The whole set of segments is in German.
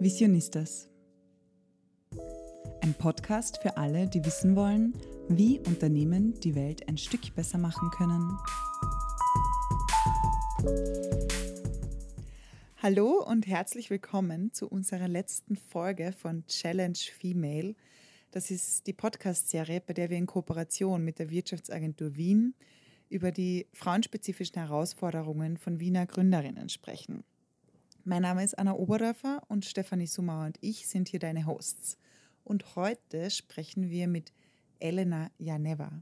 Visionistas. Ein Podcast für alle, die wissen wollen, wie Unternehmen die Welt ein Stück besser machen können. Hallo und herzlich willkommen zu unserer letzten Folge von Challenge Female. Das ist die Podcast-Serie, bei der wir in Kooperation mit der Wirtschaftsagentur Wien über die frauenspezifischen Herausforderungen von Wiener Gründerinnen sprechen. Mein Name ist Anna Oberdorfer und Stefanie Sumauer und ich sind hier deine Hosts. Und heute sprechen wir mit Elena Janeva.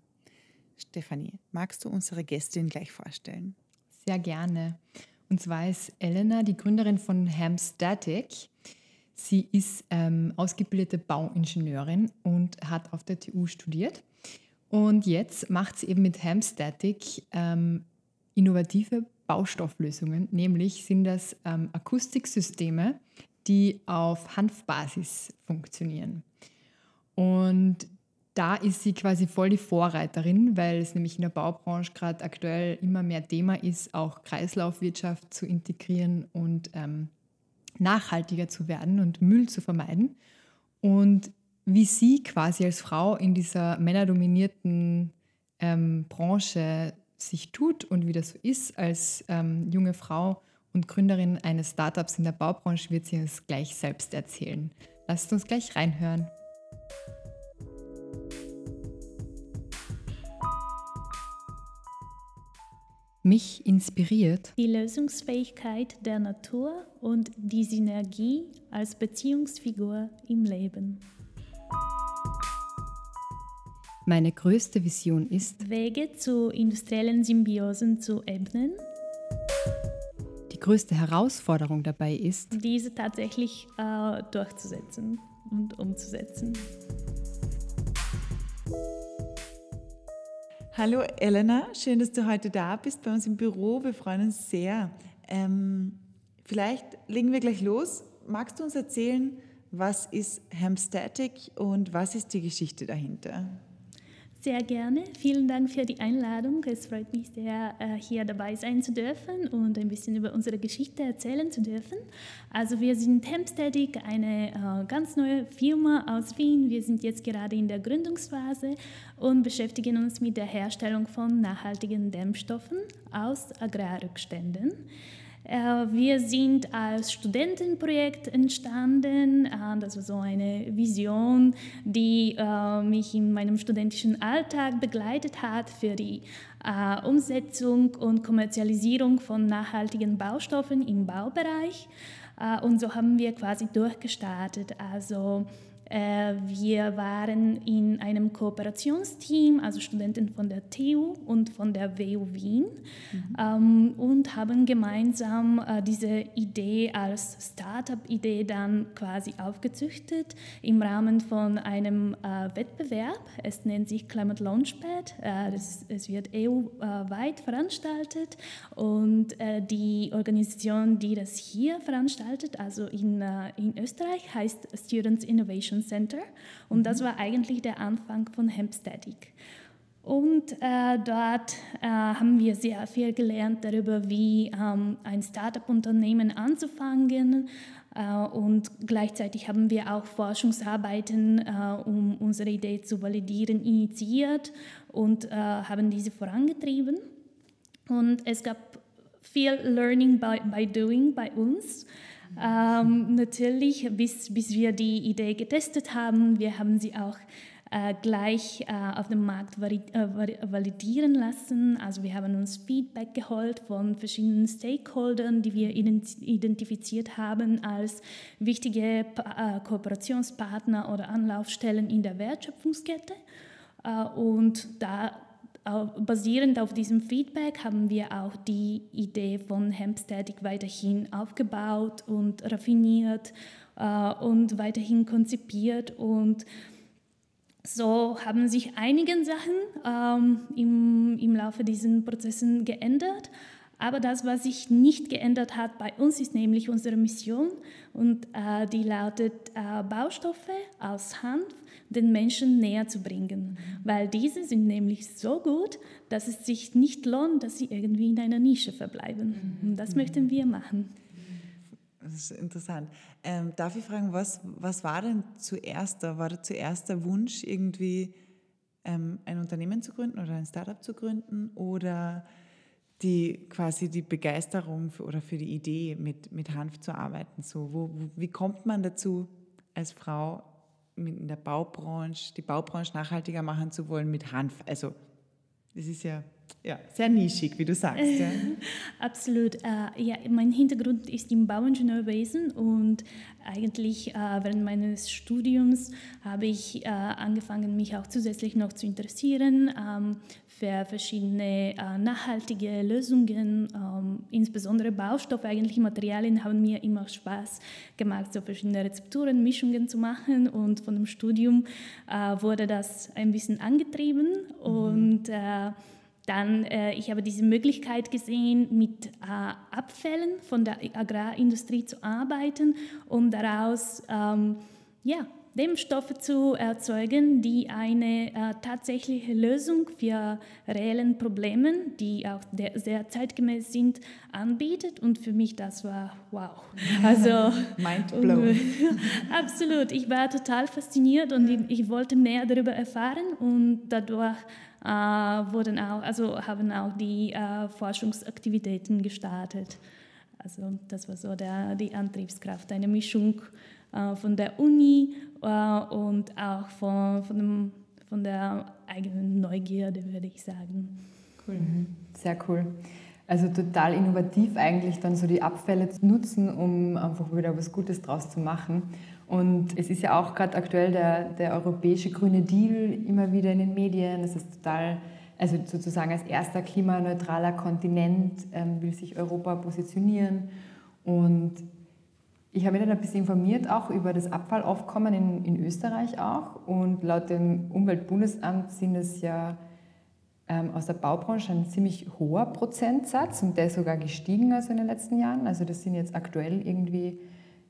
Stefanie, magst du unsere Gästin gleich vorstellen? Sehr gerne. Und zwar ist Elena die Gründerin von Hamstatic. Sie ist ähm, ausgebildete Bauingenieurin und hat auf der TU studiert. Und jetzt macht sie eben mit Hamstatic ähm, innovative Baustofflösungen, nämlich sind das ähm, Akustiksysteme, die auf Hanfbasis funktionieren. Und da ist sie quasi voll die Vorreiterin, weil es nämlich in der Baubranche gerade aktuell immer mehr Thema ist, auch Kreislaufwirtschaft zu integrieren und ähm, nachhaltiger zu werden und Müll zu vermeiden. Und wie sie quasi als Frau in dieser männerdominierten ähm, Branche sich tut und wie das so ist als ähm, junge Frau und Gründerin eines Startups in der Baubranche, wird sie uns gleich selbst erzählen. Lasst uns gleich reinhören. Mich inspiriert die Lösungsfähigkeit der Natur und die Synergie als Beziehungsfigur im Leben. Meine größte Vision ist, Wege zu industriellen Symbiosen zu ebnen. Die größte Herausforderung dabei ist, diese tatsächlich äh, durchzusetzen und umzusetzen. Hallo Elena, schön, dass du heute da bist bei uns im Büro. Wir freuen uns sehr. Ähm, vielleicht legen wir gleich los. Magst du uns erzählen, was ist Hamstatic und was ist die Geschichte dahinter? Sehr gerne. Vielen Dank für die Einladung. Es freut mich sehr, äh, hier dabei sein zu dürfen und ein bisschen über unsere Geschichte erzählen zu dürfen. Also wir sind Hempsteadic, eine äh, ganz neue Firma aus Wien. Wir sind jetzt gerade in der Gründungsphase und beschäftigen uns mit der Herstellung von nachhaltigen Dämmstoffen aus Agrarrückständen. Äh, wir sind als Studentenprojekt entstanden. Äh, das war so eine Vision, die äh, mich in meinem studentischen Alltag begleitet hat für die Umsetzung und Kommerzialisierung von nachhaltigen Baustoffen im Baubereich. Und so haben wir quasi durchgestartet. Also wir waren in einem Kooperationsteam, also Studenten von der TU und von der WU Wien, mhm. Ähm, und haben gemeinsam äh, diese Idee als Startup-Idee dann quasi aufgezüchtet im Rahmen von einem äh, Wettbewerb. Es nennt sich Climate Launchpad. es wird EU-weit veranstaltet und die Organisation, die das hier veranstaltet, also in, in Österreich, heißt Students Innovation Innovation Center. Und das mhm. war eigentlich der Anfang von Hempstatic. Und äh, dort äh, haben wir sehr viel gelernt darüber, wie ähm, ein Startup-Unternehmen anzufangen. Äh, und gleichzeitig haben wir auch Forschungsarbeiten, äh, um unsere Idee zu validieren, initiiert und äh, haben diese vorangetrieben. Und es gab viel Learning by, by Doing bei uns. Ähm, natürlich, bis, bis wir die Idee getestet haben, wir haben sie auch äh, gleich äh, auf dem Markt äh, validieren lassen. Also wir haben uns Feedback geholt von verschiedenen Stakeholdern, die wir identifiziert haben als wichtige pa äh, Kooperationspartner oder Anlaufstellen in der Wertschöpfungskette. Äh, und da basierend auf diesem Feedback haben wir auch die Idee von Hempsteadic weiterhin aufgebaut und raffiniert äh, und weiterhin konzipiert und so haben sich einige Sachen ähm, im, im Laufe dieser Prozessen geändert. Aber das, was sich nicht geändert hat bei uns, ist nämlich unsere Mission und äh, die lautet, äh, Baustoffe aus Hanf den Menschen näher zu bringen, weil diese sind nämlich so gut, dass es sich nicht lohnt, dass sie irgendwie in einer Nische verbleiben. Und das möchten wir machen. Das ist interessant. Ähm, darf ich fragen, was, was war denn zuerst da? War da zuerst der Wunsch, irgendwie ähm, ein Unternehmen zu gründen oder ein Startup zu gründen oder die quasi die Begeisterung für, oder für die Idee, mit, mit Hanf zu arbeiten? So, wo, wo, wie kommt man dazu, als Frau in der Baubranche, die Baubranche nachhaltiger machen zu wollen mit Hanf? Also, das ist ja ja, sehr nischig, wie du sagst. Ja. Absolut. Äh, ja, mein Hintergrund ist im Bauingenieurwesen und eigentlich äh, während meines Studiums habe ich äh, angefangen, mich auch zusätzlich noch zu interessieren ähm, für verschiedene äh, nachhaltige Lösungen. Ähm, insbesondere Baustoffe, eigentlich Materialien haben mir immer Spaß gemacht, so verschiedene Rezepturen, Mischungen zu machen und von dem Studium äh, wurde das ein bisschen angetrieben mhm. und äh, dann, äh, ich habe diese Möglichkeit gesehen, mit äh, Abfällen von der Agrarindustrie zu arbeiten, um daraus ähm, ja, Dämmstoffe zu erzeugen, die eine äh, tatsächliche Lösung für reellen Probleme, die auch sehr zeitgemäß sind, anbietet. Und für mich das war wow. Also mind blown. absolut. Ich war total fasziniert und ich, ich wollte mehr darüber erfahren und dadurch wurden auch, also haben auch die äh, Forschungsaktivitäten gestartet. Also das war so der, die Antriebskraft, eine Mischung äh, von der Uni und auch von, von, dem, von der eigenen Neugierde, würde ich sagen. Cool, sehr cool. Also total innovativ eigentlich dann so die Abfälle zu nutzen, um einfach wieder was Gutes draus zu machen. Und es ist ja auch gerade aktuell der, der europäische grüne Deal immer wieder in den Medien. Das ist total, also sozusagen als erster klimaneutraler Kontinent ähm, will sich Europa positionieren. Und ich habe mich dann ein bisschen informiert, auch über das Abfallaufkommen in, in Österreich auch. Und laut dem Umweltbundesamt sind es ja ähm, aus der Baubranche ein ziemlich hoher Prozentsatz und der ist sogar gestiegen also in den letzten Jahren. Also das sind jetzt aktuell irgendwie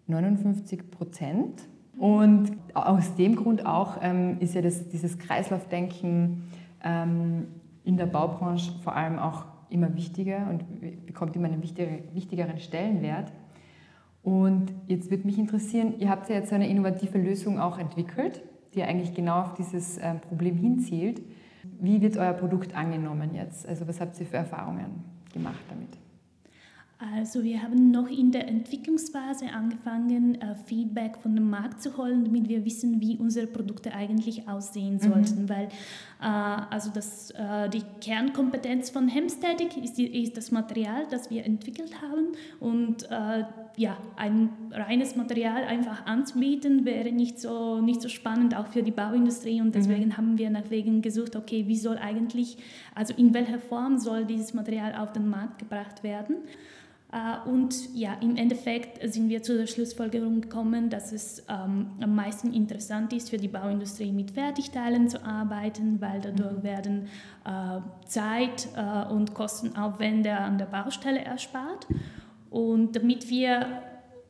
59 Prozent. Und aus dem Grund auch ähm, ist ja das, dieses Kreislaufdenken ähm, in der Baubranche vor allem auch immer wichtiger und bekommt immer einen wichtigeren, wichtigeren Stellenwert. Und jetzt würde mich interessieren, ihr habt ja jetzt eine innovative Lösung auch entwickelt, die eigentlich genau auf dieses ähm, Problem hinzielt. Wie wird euer Produkt angenommen jetzt? Also was habt ihr für Erfahrungen gemacht damit? Also wir haben noch in der Entwicklungsphase angefangen, äh, Feedback von dem Markt zu holen, damit wir wissen, wie unsere Produkte eigentlich aussehen mhm. sollten. Mhm. Weil äh, also das, äh, die Kernkompetenz von Hemstatic ist, ist, das Material, das wir entwickelt haben. Und ja, ein reines Material einfach anzubieten, wäre nicht so, nicht so spannend, auch für die Bauindustrie. Und deswegen mhm. haben wir nach Wegen gesucht, okay, wie soll eigentlich, also in welcher Form soll dieses Material auf den Markt gebracht werden. Äh, und ja, im Endeffekt sind wir zu der Schlussfolgerung gekommen, dass es ähm, am meisten interessant ist, für die Bauindustrie mit Fertigteilen zu arbeiten, weil dadurch mhm. werden äh, Zeit äh, und Kostenaufwände an der Baustelle erspart. Und damit wir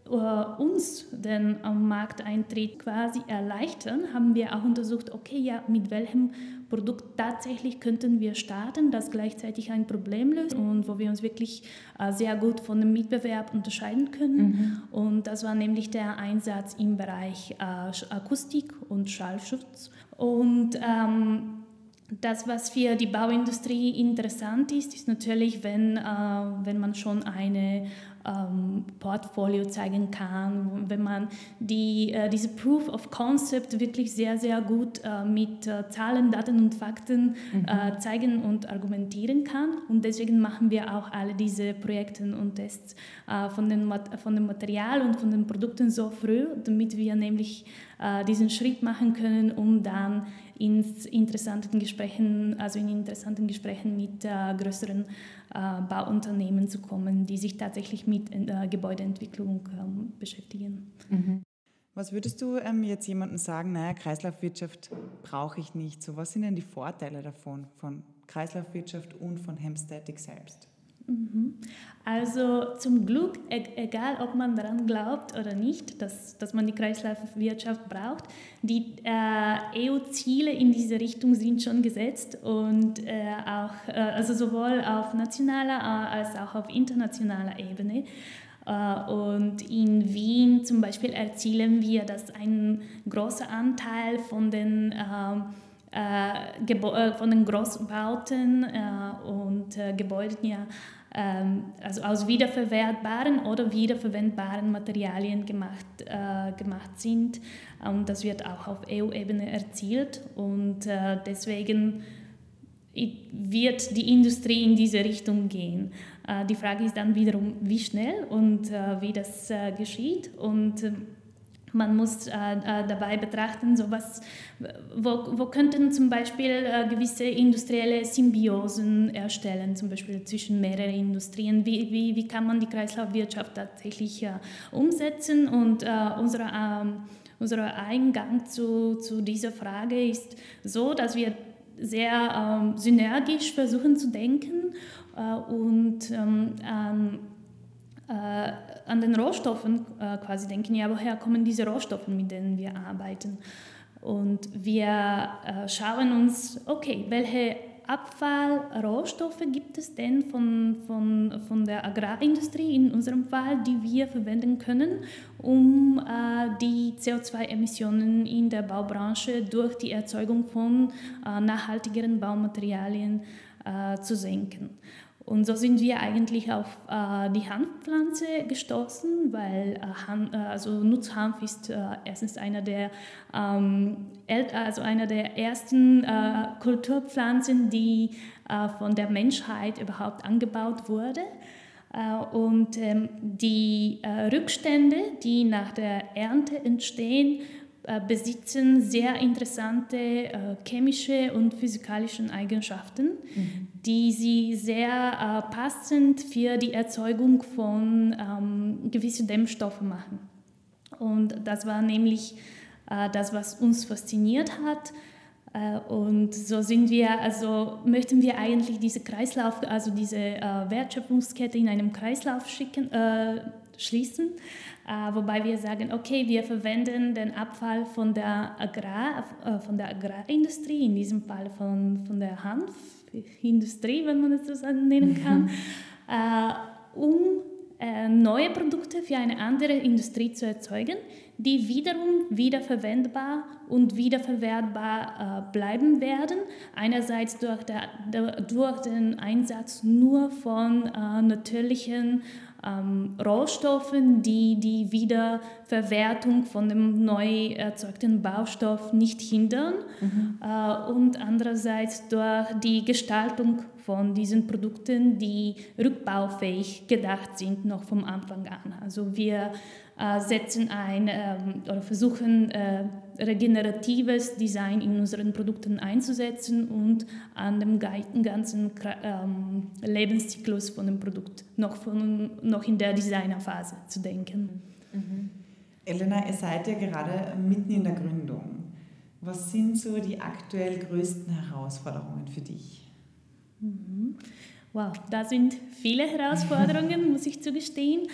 äh, uns den Markteintritt quasi erleichtern, haben wir auch untersucht, okay, ja, mit welchem Produkt tatsächlich könnten wir starten, das gleichzeitig ein Problem löst und wo wir uns wirklich äh, sehr gut von dem Mitbewerb unterscheiden können. Mhm. Und das war nämlich der Einsatz im Bereich äh, Akustik und Schallschutz. Und ähm, das, was für die Bauindustrie interessant ist, ist natürlich, wenn, äh, wenn man schon eine ähm, Portfolio zeigen kann, wenn man die, äh, diese Proof of Concept wirklich sehr, sehr gut äh, mit äh, Zahlen, Daten und Fakten mhm. Äh, zeigen und argumentieren kann. Und deswegen machen wir auch alle diese Projekte und Tests äh, von, den, von dem Material und von den Produkten so früh, damit wir nämlich diesen Schritt machen können, um dann in interessanten Gesprächen, also in interessanten Gesprächen mit äh, größeren äh, Bauunternehmen zu kommen, die sich tatsächlich mit äh, Gebäudeentwicklung ähm, beschäftigen. Mhm. Was würdest du ähm, jetzt jemandem sagen, naja, Kreislaufwirtschaft brauche ich nicht. So, was sind denn die Vorteile davon, von Kreislaufwirtschaft und von Hemstatic selbst? Mhm. Also zum Glück, e-, egal ob man daran glaubt oder nicht, dass, dass man die Kreislaufwirtschaft braucht, die äh, EU-Ziele in diese Richtung sind schon gesetzt und äh, auch, äh, also sowohl auf nationaler äh, als auch auf internationaler Ebene. Und in Wien zum Beispiel erzielen wir, dass ein großer Anteil von den von den Großbauten und Gebäuden ja ähm, also aus wiederverwertbaren oder wiederverwendbaren Materialien gemacht, äh, gemacht sind. Und das wird auch auf EU-Ebene erzielt und äh, deswegen wird die Industrie in diese Richtung gehen. Äh, die Frage ist dann wiederum, wie schnell und äh, wie das äh, geschieht. Und ähm, man muss äh, äh, dabei betrachten, so was, wo, wo könnten zum Beispiel äh, gewisse industrielle Symbiosen erstellen, zum Beispiel zwischen mehreren Industrien. Wie, wie, wie kann man die Kreislaufwirtschaft tatsächlich äh, umsetzen? Und äh, unser, ähm, unser Eingang zu, zu dieser Frage ist so, dass wir sehr ähm, synergisch versuchen zu denken äh, und ähm, äh, an den Rohstoffen äh, quasi denken, ja, woher kommen diese Rohstoffe, mit denen wir arbeiten? Und wir äh, schauen uns, okay, welche Abfallrohstoffe gibt es denn von, von, von der Agrarindustrie in unserem Fall, die wir verwenden können, um äh, die CO2-Emissionen in der Baubranche durch die Erzeugung von äh, nachhaltigeren Baumaterialien äh, zu senken. Und so sind wir eigentlich auf äh, die Hanfpflanze gestoßen, weil äh, Han, äh, also Nutzhanf ist äh, erstens einer der, ähm, also einer der ersten äh, Kulturpflanzen, die äh, von der Menschheit überhaupt angebaut wurde. Und ähm, die Rückstände, die nach der Ernte entstehen, besitzen sehr interessante äh, chemische und physikalische Eigenschaften, mhm. die sie sehr äh, passend für die Erzeugung von ähm, gewissen Dämmstoffen machen. Und das war nämlich äh, das, was uns fasziniert hat. Äh, und so sind wir, also möchten wir eigentlich diese Kreislauf, also diese äh, Wertschöpfungskette in einem Kreislauf schicken, schließen. Äh, wobei wir sagen, okay, wir verwenden den Abfall von der, Agrar, äh, von der Agrarindustrie, in diesem Fall von, von der Hanfindustrie, wenn man es so nennen kann, mhm. um neue Produkte für eine andere Industrie zu erzeugen, die wiederum wiederverwendbar und wiederverwertbar bleiben werden. Einerseits durch, der, durch, den Einsatz nur von natürlichen ähm, Rohstoffen, die die Wiederverwertung von dem neu erzeugten Baustoff nicht hindern mhm. äh, und andererseits durch die Gestaltung von diesen Produkten, die rückbaufähig gedacht sind, noch vom Anfang an. Also wir setzen ein ähm, oder versuchen äh, regeneratives Design in unseren Produkten einzusetzen und an dem ganzen ähm, Lebenszyklus von dem Produkt noch, von, noch in der Designerphase zu denken. Mhm. Elena, ihr seid ja gerade mitten in der Gründung. Was sind so die aktuell größten Herausforderungen für dich? Mhm. Wow, da sind viele Herausforderungen, muss ich zugestehen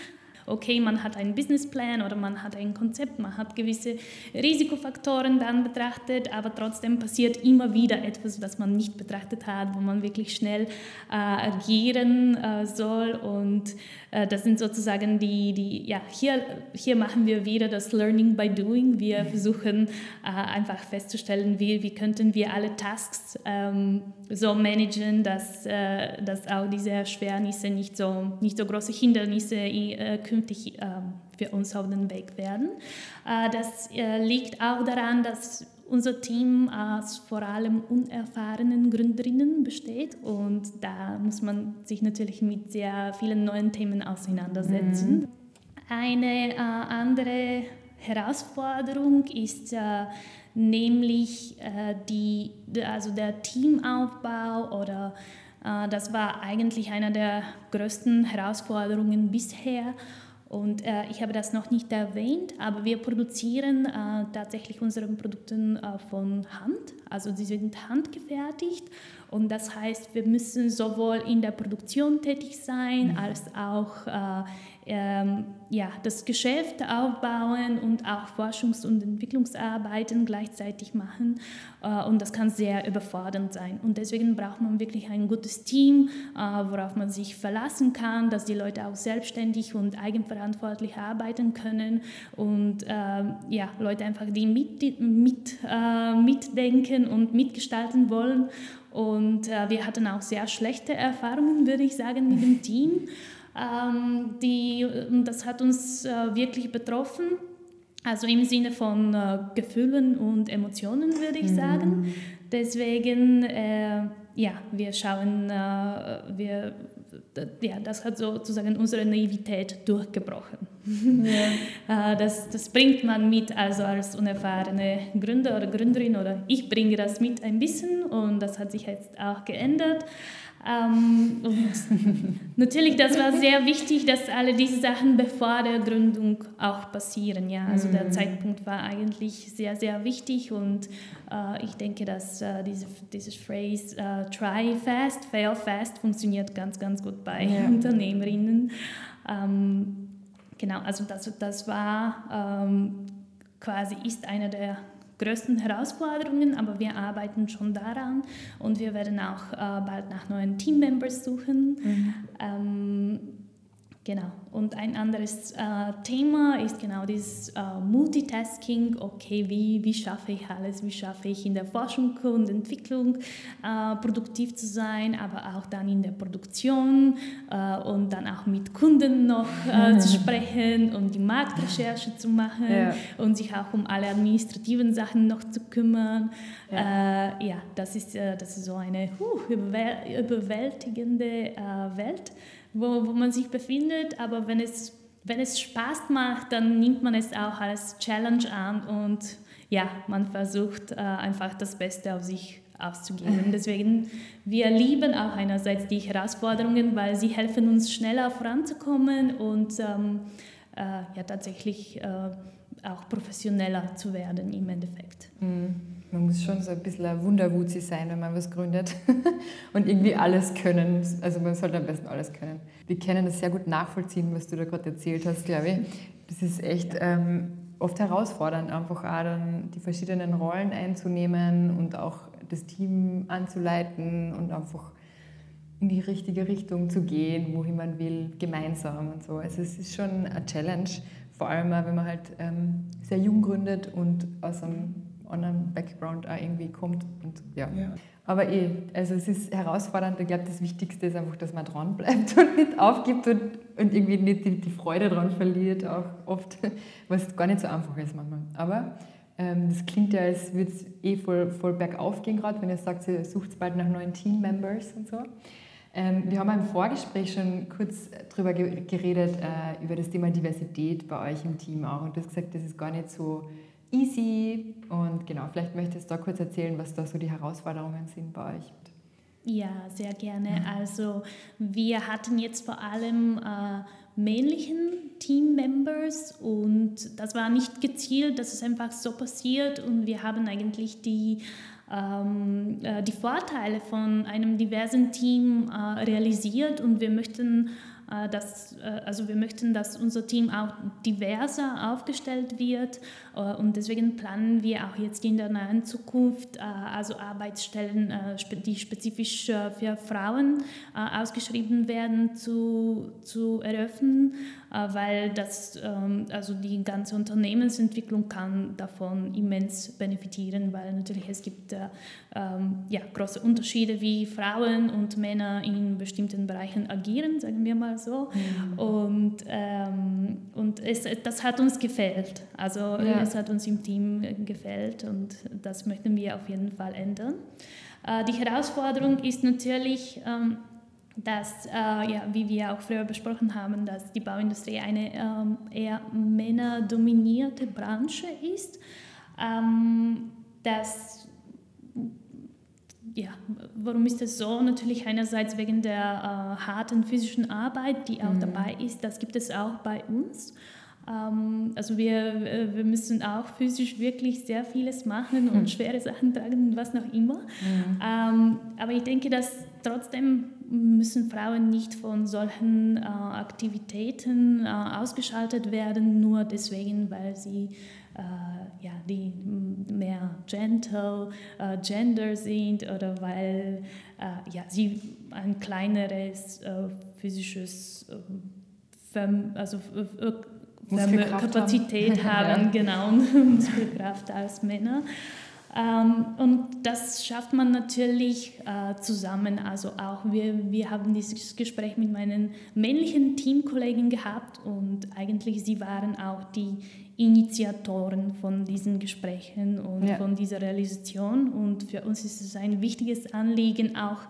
okay, man hat einen Businessplan oder man hat ein Konzept, man hat gewisse Risikofaktoren dann betrachtet, aber trotzdem passiert immer wieder etwas, was man nicht betrachtet hat, wo man wirklich schnell äh, agieren äh, soll und äh, das sind sozusagen die, die ja, hier, hier machen wir wieder das Learning by Doing. Wir mhm. versuchen äh, einfach festzustellen, wie, wie könnten wir alle Tasks ähm, so managen, dass, äh, dass auch diese Erschwernisse nicht so, nicht so große Hindernisse äh, künftig ähm, für uns auf den Weg werden. Äh, das äh, liegt auch daran, dass unser Team aus vor allem unerfahrenen Gründerinnen besteht und da muss man sich natürlich mit sehr vielen neuen Themen auseinandersetzen. Mhm. Eine äh, andere Herausforderung ist äh, nämlich äh, die, also der Teamaufbau oder das war eigentlich eine der größten Herausforderungen bisher und äh, ich habe das noch nicht erwähnt, aber wir produzieren äh, tatsächlich unsere Produkte äh, von Hand. Also sie sind handgefertigt und das heißt, wir müssen sowohl in der Produktion tätig sein, mhm. als auch äh, ähm, ja, das Geschäft aufbauen und auch Forschungs- und Entwicklungsarbeiten gleichzeitig machen. Äh, und das kann sehr überfordernd sein. Und deswegen braucht man wirklich ein gutes Team, äh, worauf man sich verlassen kann, dass die Leute auch selbstständig und eigenverantwortlich arbeiten können und äh, ja, Leute einfach, die mit, mit, äh, mitdenken und mitgestalten wollen. Und äh, wir hatten auch sehr schlechte Erfahrungen, würde ich sagen, mit dem Team. Ähm, die, das hat uns äh, wirklich betroffen. Also im Sinne von äh, Gefühlen und Emotionen, würde ich sagen. Mhm. Deswegen, äh, ja, wir schauen, äh, wir, ja, das hat sozusagen unsere Naivität durchgebrochen. Ja. Äh, das, das bringt man mit, also als unerfahrene Gründer oder Gründerin, oder ich bringe das mit ein bisschen und das hat sich jetzt auch geändert. Ähm, natürlich, das war sehr wichtig, dass alle diese Sachen bevor der Gründung auch passieren. Ja? Also der mhm. Zeitpunkt war eigentlich sehr, sehr wichtig und äh, ich denke, dass äh, diese, diese Phrase äh, try fast, fail fast funktioniert ganz, ganz gut bei ja. Unternehmerinnen. Ähm, genau, also das, das war ähm, quasi, ist einer der größten Herausforderungen, aber wir arbeiten schon daran und wir werden auch äh, bald nach neuen Teammembers suchen. Mhm. Ähm, Genau. Und ein anderes äh, Thema ist genau dieses äh, Multitasking. Okay, wie, wie schaffe ich alles? Wie schaffe ich in der Forschung und Entwicklung äh, produktiv zu sein, aber auch dann in der Produktion äh, und dann auch mit Kunden noch äh, zu sprechen und die Marktrecherche zu machen ja. und sich auch um alle administrativen Sachen noch zu kümmern. Ja, äh, ja das, ist, das ist so eine uh, überwältigende Welt wo, wo man sich befindet, aber wenn es, wenn es Spaß macht, dann nimmt man es auch als Challenge an und ja, man versucht äh, einfach das Beste auf sich auszugeben. Deswegen, wir lieben auch einerseits die Herausforderungen, weil sie helfen uns schneller voranzukommen und ähm, äh, ja, tatsächlich äh, auch professioneller zu werden im Endeffekt. Mhm. Man muss schon so ein bisschen ein Wunderwuzi sein, wenn man was gründet und irgendwie alles können. Also man sollte am besten alles können. Wir können das sehr gut nachvollziehen, was du da gerade erzählt hast, glaube ich. Das ist echt ähm, oft herausfordernd, einfach auch dann die verschiedenen Rollen einzunehmen und auch das Team anzuleiten und einfach in die richtige Richtung zu gehen, wohin man will, gemeinsam und so. Also es ist schon eine Challenge, vor allem wenn man halt ähm, sehr jung gründet und aus einem anderen Background auch irgendwie kommt. Und, ja. ja. Aber eh, also es ist herausfordernd. Ich glaube, das Wichtigste ist einfach, dass man dran bleibt und nicht aufgibt und, und irgendwie nicht die, die Freude daran verliert, auch oft, was gar nicht so einfach ist manchmal. Aber ähm, das klingt ja, als würde es eh voll, voll bergauf gehen gerade, wenn ihr sagt, ihr sucht bald nach neuen Team-Members und so. Ähm, wir haben im Vorgespräch schon kurz darüber geredet, äh, über das Thema Diversität bei euch im Team auch. Und du hast gesagt, das ist gar nicht so easy. Und genau, vielleicht möchtest du da kurz erzählen, was da so die Herausforderungen sind bei euch. Ja, sehr gerne. Also wir hatten jetzt vor allem äh, männlichen Team-Members und das war nicht gezielt, dass es einfach so passiert und wir haben eigentlich die ähm, äh, die Vorteile von einem diversen Team äh, realisiert und wir möchten dass, äh, also wir möchten, dass unser Team auch diverser aufgestellt wird äh, und deswegen planen wir auch jetzt in der nahen Zukunft also Arbeitsstellen, die spezifisch für Frauen ausgeschrieben werden, zu, zu eröffnen äh, weil das, ähm, also die ganze Unternehmensentwicklung kann davon immens benefitieren, weil natürlich es gibt äh, ähm, ja, große Unterschiede, wie Frauen und Männer in bestimmten Bereichen agieren, sagen wir mal so. Mhm. Und, ähm, und es, das hat uns gefällt. Also ja. es hat uns im Team gefällt und das möchten wir auf jeden Fall ändern. Äh, die Herausforderung ist natürlich, dass, äh, ja, wie wir auch früher besprochen haben, dass die Bauindustrie eine ähm, eher männerdominierte Branche ist. Ähm, dass, ja, warum ist das so? Natürlich einerseits wegen der äh, harten physischen Arbeit, die auch mhm. dabei ist. Das gibt es auch bei uns. Ähm, also wir, äh, wir müssen auch physisch wirklich sehr vieles machen und mhm. schwere Sachen tragen und was noch immer. Mhm. Ähm, aber ich denke, dass trotzdem müssen Frauen nicht von solchen äh, Aktivitäten äh, ausgeschaltet werden, nur deswegen, weil sie äh, ja, die mehr gentle, äh, gender sind oder weil äh, ja, sie ein kleineres physisches also Kapazität haben, genau, Muskelkraft als Männer. Ähm, und das schafft man natürlich äh, zusammen. Also auch wir, wir haben dieses Gespräch mit meinen männlichen Teamkollegen gehabt und eigentlich sie waren auch die Initiatoren von diesen Gesprächen und ja. von dieser Realisation. Und für uns ist es ein wichtiges Anliegen, auch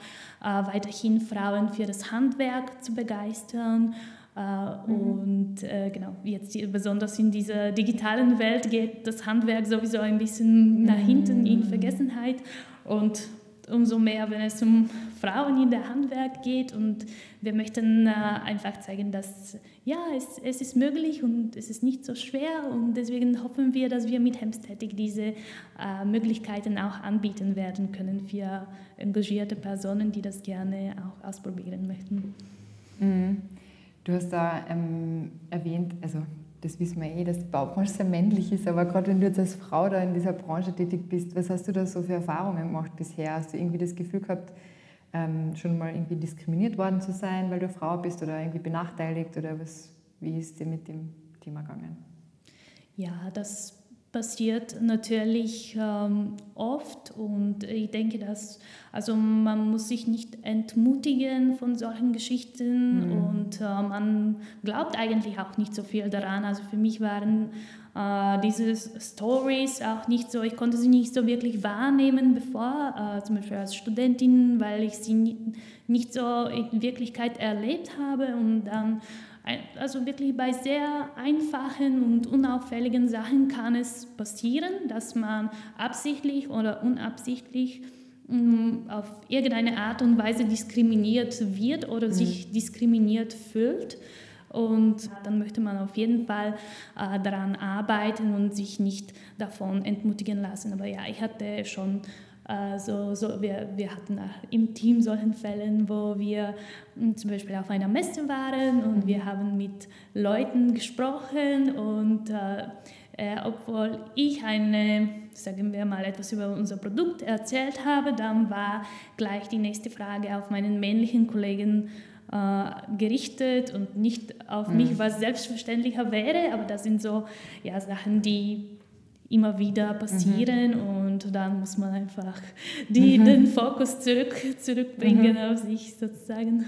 äh, weiterhin Frauen für das Handwerk zu begeistern äh, mhm. Und äh, genau, jetzt besonders in dieser digitalen Welt geht das Handwerk sowieso ein bisschen nach hinten in mhm. Vergessenheit. Und umso mehr, wenn es um Frauen in der Handwerk geht. Und wir möchten äh, einfach zeigen, dass ja, es, es ist möglich und es ist nicht so schwer. Und deswegen hoffen wir, dass wir mit Hemstätig diese äh, Möglichkeiten auch anbieten werden können für engagierte Personen, die das gerne auch ausprobieren möchten. Mhm. Du hast da ähm, erwähnt, also das wissen wir eh, dass die Baubranche sehr männlich ist, aber gerade wenn du jetzt als Frau da in dieser Branche tätig bist, was hast du da so für Erfahrungen gemacht bisher? Hast du irgendwie das Gefühl gehabt, ähm, schon mal irgendwie diskriminiert worden zu sein, weil du Frau bist oder irgendwie benachteiligt oder was, wie ist dir mit dem Thema gegangen? Ja, das passiert natürlich ähm, oft und ich denke, dass also man muss sich nicht entmutigen von solchen Geschichten mhm. und äh, man glaubt eigentlich auch nicht so viel daran. Also für mich waren äh, diese Stories auch nicht so, ich konnte sie nicht so wirklich wahrnehmen bevor, äh, zum Beispiel als Studentin, weil ich sie nicht, nicht so in Wirklichkeit erlebt habe und dann also wirklich bei sehr einfachen und unauffälligen Sachen kann es passieren, dass man absichtlich oder unabsichtlich mm, auf irgendeine Art und Weise diskriminiert wird oder mhm. sich diskriminiert fühlt. Und dann möchte man auf jeden Fall äh, daran arbeiten und sich nicht davon entmutigen lassen. Aber ja, ich hatte schon also so, wir, wir hatten im Team solchen Fällen, wo wir hm, zum Beispiel auf einer Messe waren und wir haben mit Leuten gesprochen und äh, äh, obwohl ich eine, sagen wir mal, etwas über unser Produkt erzählt habe, dann war gleich die nächste Frage auf meinen männlichen Kollegen äh, gerichtet und nicht auf mhm. mich, was selbstverständlicher wäre, aber das sind so ja, Sachen, die immer wieder passieren mhm. und dann muss man einfach die, mhm. den Fokus zurück, zurückbringen mhm. auf sich sozusagen.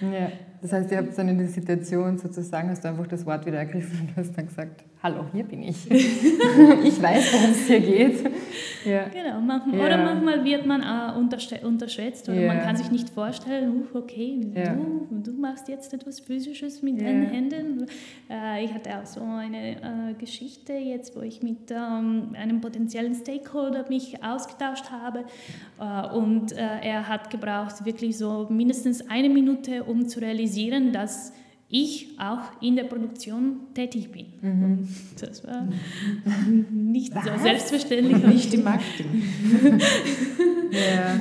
Ja, das heißt, ihr habt dann in der Situation sozusagen, hast du einfach das Wort wieder ergriffen und hast dann gesagt, hallo, hier bin ich. ich weiß, worum es hier geht. Ja. Genau, manchmal, ja. oder manchmal wird man äh, unterschätzt oder ja. man kann sich nicht vorstellen, uh, okay, du, du machst jetzt etwas Physisches mit deinen Händen. Äh, ich hatte auch so eine äh, Geschichte jetzt, wo ich mit ähm, einem potenziellen Stakeholder mich ausgetauscht habe äh, und er hat gebraucht wirklich so mindestens eine Minute, um zu realisieren, dass ich auch in der Produktion tätig bin. Mhm. das war nicht Was? so selbstverständlich. Nicht im Marketing. ja.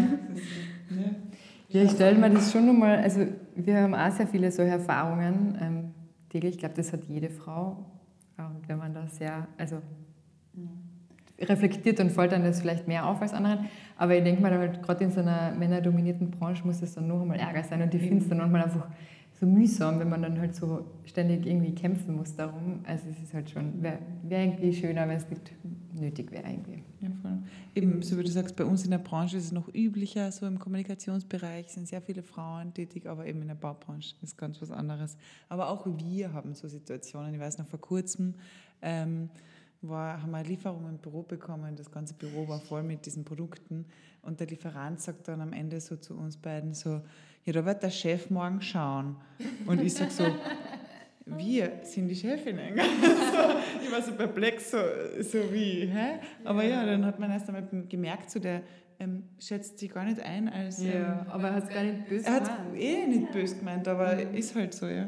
ja, ich stelle mir das schon nochmal, also wir haben auch sehr viele solche Erfahrungen ähm, täglich. Ich glaube, das hat jede Frau. Und wenn man da sehr, also reflektiert und fällt dann das vielleicht mehr auf als anderen. Aber ich denke mal, halt, gerade in so einer männerdominierten Branche muss es dann noch einmal Ärger sein und ich finde es dann manchmal einfach so mühsam, wenn man dann halt so ständig irgendwie kämpfen muss darum. Also es ist halt schon, wäre wär irgendwie schöner, wenn es nicht nötig wäre irgendwie. Ja, voll. Eben, so wie du sagst, bei uns in der Branche ist es noch üblicher, so im Kommunikationsbereich sind sehr viele Frauen tätig, aber eben in der Baubranche ist ganz was anderes. Aber auch wir haben so Situationen. Ich weiß noch vor kurzem, ähm, war, haben wir eine Lieferung im Büro bekommen. Das ganze Büro war voll mit diesen Produkten. Und der Lieferant sagt dann am Ende so zu uns beiden so, ja, da wird der Chef morgen schauen. Und ich sage so, wir sind die Chefinnen. so, ich war so perplex, so, so wie, hä? Aber ja, dann hat man erst einmal gemerkt, so der ähm, schätzt sich gar nicht ein als... Ja, ähm, aber er hat es gar nicht böse gemeint. Er hat eh nicht böse gemeint, aber mhm. ist halt so, ja.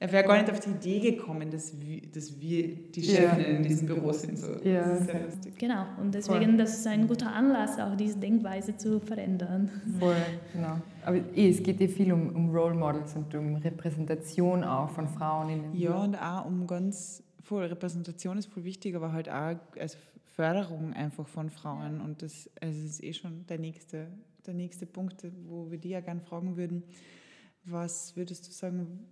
Er wäre gar nicht auf die Idee gekommen, dass wir, dass wir die Chefin ja. in diesem Büro sind. So. Ja. sehr lustig. Genau, und deswegen, Voll. das ist ein guter Anlass, auch diese Denkweise zu verändern. Voll, genau. Aber eh, es geht eh viel um, um Role Models und um Repräsentation auch von Frauen. In ja, und auch um ganz, voll, Repräsentation ist voll wichtig, aber halt auch also Förderung einfach von Frauen. Und das also ist eh schon der nächste, der nächste Punkt, wo wir die ja gerne fragen würden was würdest du sagen,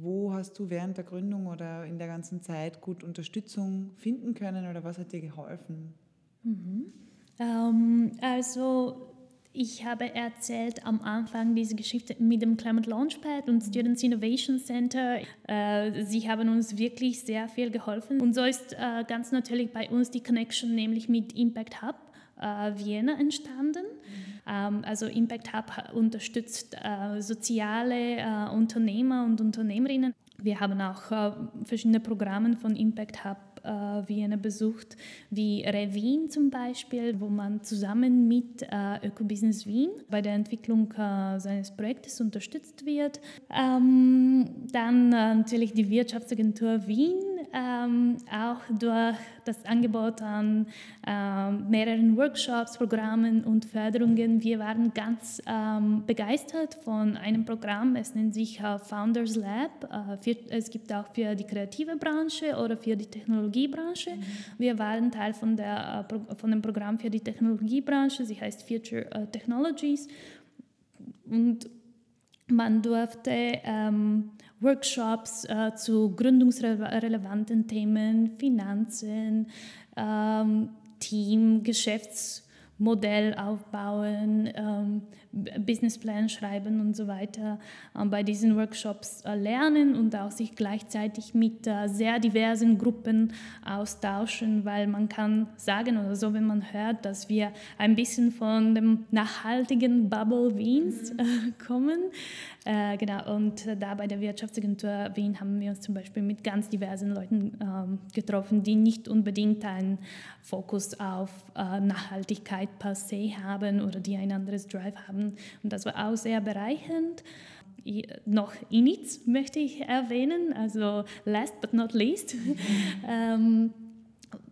wo hast du während der Gründung oder in der ganzen Zeit gut Unterstützung finden können oder was hat dir geholfen? Mhm. Ähm, also ich habe erzählt am Anfang diese Geschichte mit dem Climate Launchpad und Students Innovation Center. Äh, sie haben uns wirklich sehr viel geholfen. Und so ist äh, ganz natürlich bei uns die Connection, nämlich mit Impact Hub äh, Vienna entstanden. Ähm, also Impact Hub unterstützt äh, soziale äh, Unternehmer und Unternehmerinnen. Wir haben auch äh, verschiedene Programme von Impact Hub äh, Vienna besucht, wie Revin zum Beispiel, wo man zusammen mit äh, Ökobusiness Wien bei der Entwicklung äh, seines Projektes unterstützt wird. Ähm, dann äh, natürlich die Wirtschaftsagentur Wien, ähm, auch durch das Angebot an ähm, mehreren Workshops, Programmen und Förderungen. Wir waren ganz ähm, begeistert von einem Programm, es nennt sich äh, Founders Lab. Äh, für, es gibt auch für die kreative Branche oder für die Technologiebranche. Mhm. Wir waren Teil von, der, äh, von dem Programm für die Technologiebranche, sie heißt Future äh, Technologies. Und man durfte ähm, Workshops äh, zu gründungsrelevanten Themen, Finanzen, ähm, Team, Geschäftsmodell aufbauen, ähm, Businessplan schreiben und so weiter äh, bei diesen Workshops äh, lernen und auch sich gleichzeitig mit äh, sehr diversen Gruppen austauschen, weil man kann sagen oder so, wenn man hört, dass wir ein bisschen von dem nachhaltigen Bubble Wiens mhm. kommen. genau, und da bei der Wirtschaftsagentur Wien haben wir uns zum Beispiel mit ganz diversen Leuten ähm, getroffen, die nicht unbedingt einen Fokus auf Nachhaltigkeit per se haben oder die ein anderes Drive haben. Und das war auch sehr bereichernd. Noch Initz möchte ich erwähnen, also last but not least. ähm,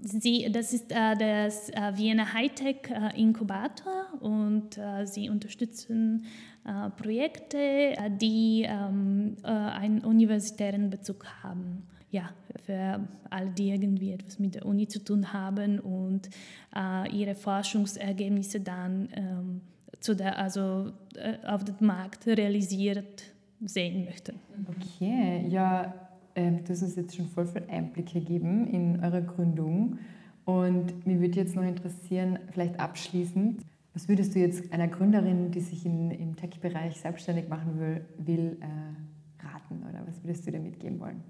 Sie, das ist äh, das äh, Vienna Hightech äh, Inkubator und äh, sie unterstützen äh, Projekte, äh, die ähm, einen universitären Bezug haben. Ja, für alle, die irgendwie etwas mit der Uni zu tun haben und ihre Forschungsergebnisse dann ähm, zu der, also äh, auf dem Markt realisiert sehen möchten. Okay, ja, äh, du hast uns jetzt schon voll viel Einblicke gegeben in eure Gründung. Und mich würde jetzt noch interessieren, vielleicht abschließend, was würdest du jetzt einer Gründerin, die sich in, im Tech-Bereich selbstständig machen will, will äh, raten oder was würdest du dir mitgeben wollen?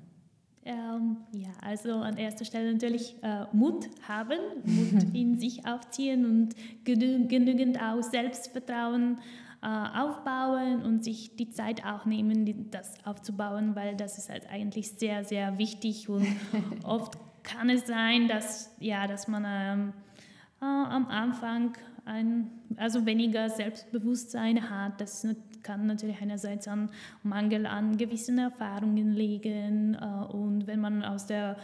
Ähm, ja, also an erster Stelle natürlich äh, Mut haben, Mut in sich aufziehen und genü genügend auch Selbstvertrauen äh, aufbauen und sich die Zeit auch nehmen, das aufzubauen, weil das ist halt eigentlich sehr, sehr wichtig und oft kann es sein, dass, ja, dass man ähm, äh, am Anfang ein, also weniger Selbstbewusstsein hat. Das kann natürlich einerseits an Mangel an gewissen Erfahrungen liegen äh, und wenn man aus der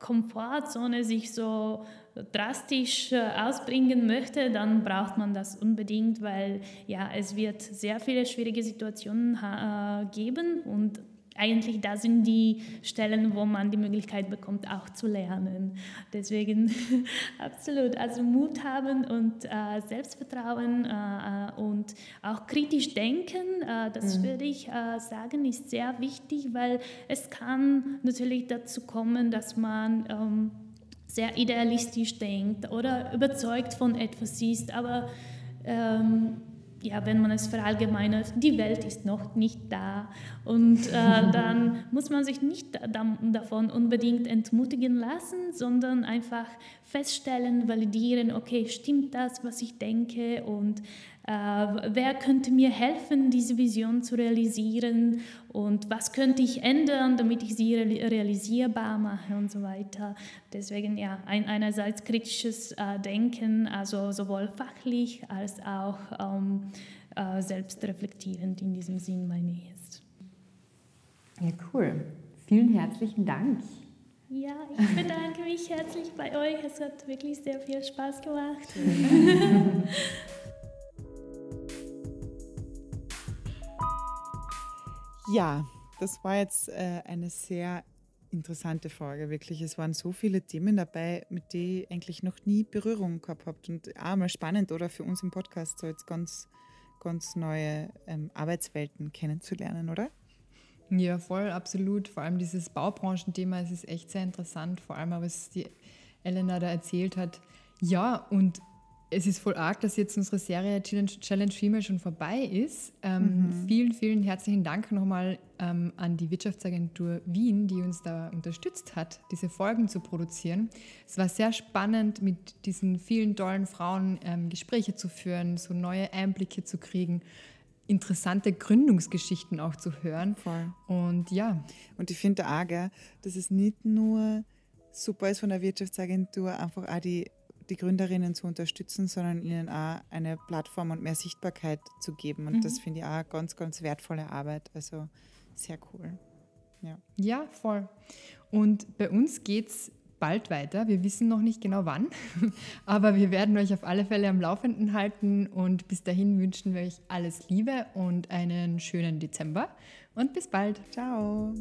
Komfortzone sich so drastisch äh, ausbringen möchte, dann braucht man das unbedingt, weil ja, es wird sehr viele schwierige Situationen äh, geben und eigentlich da sind die Stellen, wo man die Möglichkeit bekommt, auch zu lernen. Deswegen absolut, also Mut haben und äh, Selbstvertrauen äh, äh, und auch kritisch denken, äh, das mhm. würde ich äh, sagen, ist sehr wichtig, weil es kann natürlich dazu kommen, dass man ähm, sehr idealistisch denkt oder überzeugt von etwas ist, aber ähm, ja, wenn man es verallgemeinert, die Welt ist noch nicht da. Und äh, dann muss man sich nicht davon unbedingt entmutigen lassen, sondern einfach feststellen, validieren, okay, stimmt das, was ich denke und äh, wer könnte mir helfen, diese Vision zu realisieren und was könnte ich ändern, damit ich sie realisierbar mache und so weiter. Deswegen ja, ein, einerseits kritisches äh, Denken, also sowohl fachlich als auch ähm, äh, selbstreflektierend in diesem Sinn meine ich jetzt. Ja, cool. Vielen herzlichen Dank. Ja, ich bedanke mich herzlich bei euch. Es hat wirklich sehr viel Spaß gemacht. ja, das war jetzt äh, eine sehr interessante Folge, wirklich. Es waren so viele Themen dabei, mit denen ich eigentlich noch nie Berührung gehabt habe. Und auch mal spannend, oder für uns im Podcast so jetzt ganz, ganz neue ähm, Arbeitswelten kennenzulernen, oder? Ja, voll, absolut. Vor allem dieses Baubranchenthema, es ist echt sehr interessant, vor allem, was die Elena da erzählt hat. Ja, und es ist voll arg, dass jetzt unsere Serie Challenge, Challenge Female schon vorbei ist. Ähm, mhm. Vielen, vielen herzlichen Dank nochmal ähm, an die Wirtschaftsagentur Wien, die uns da unterstützt hat, diese Folgen zu produzieren. Es war sehr spannend, mit diesen vielen tollen Frauen ähm, Gespräche zu führen, so neue Einblicke zu kriegen interessante Gründungsgeschichten auch zu hören. Voll. Und ja. Und ich finde auch, gell, dass es nicht nur super ist von der Wirtschaftsagentur, einfach auch die, die Gründerinnen zu unterstützen, sondern ihnen auch eine Plattform und mehr Sichtbarkeit zu geben. Und mhm. das finde ich auch ganz, ganz wertvolle Arbeit. Also sehr cool. Ja, ja voll. Und bei uns geht es bald weiter. Wir wissen noch nicht genau wann, aber wir werden euch auf alle Fälle am Laufenden halten und bis dahin wünschen wir euch alles Liebe und einen schönen Dezember und bis bald. Ciao.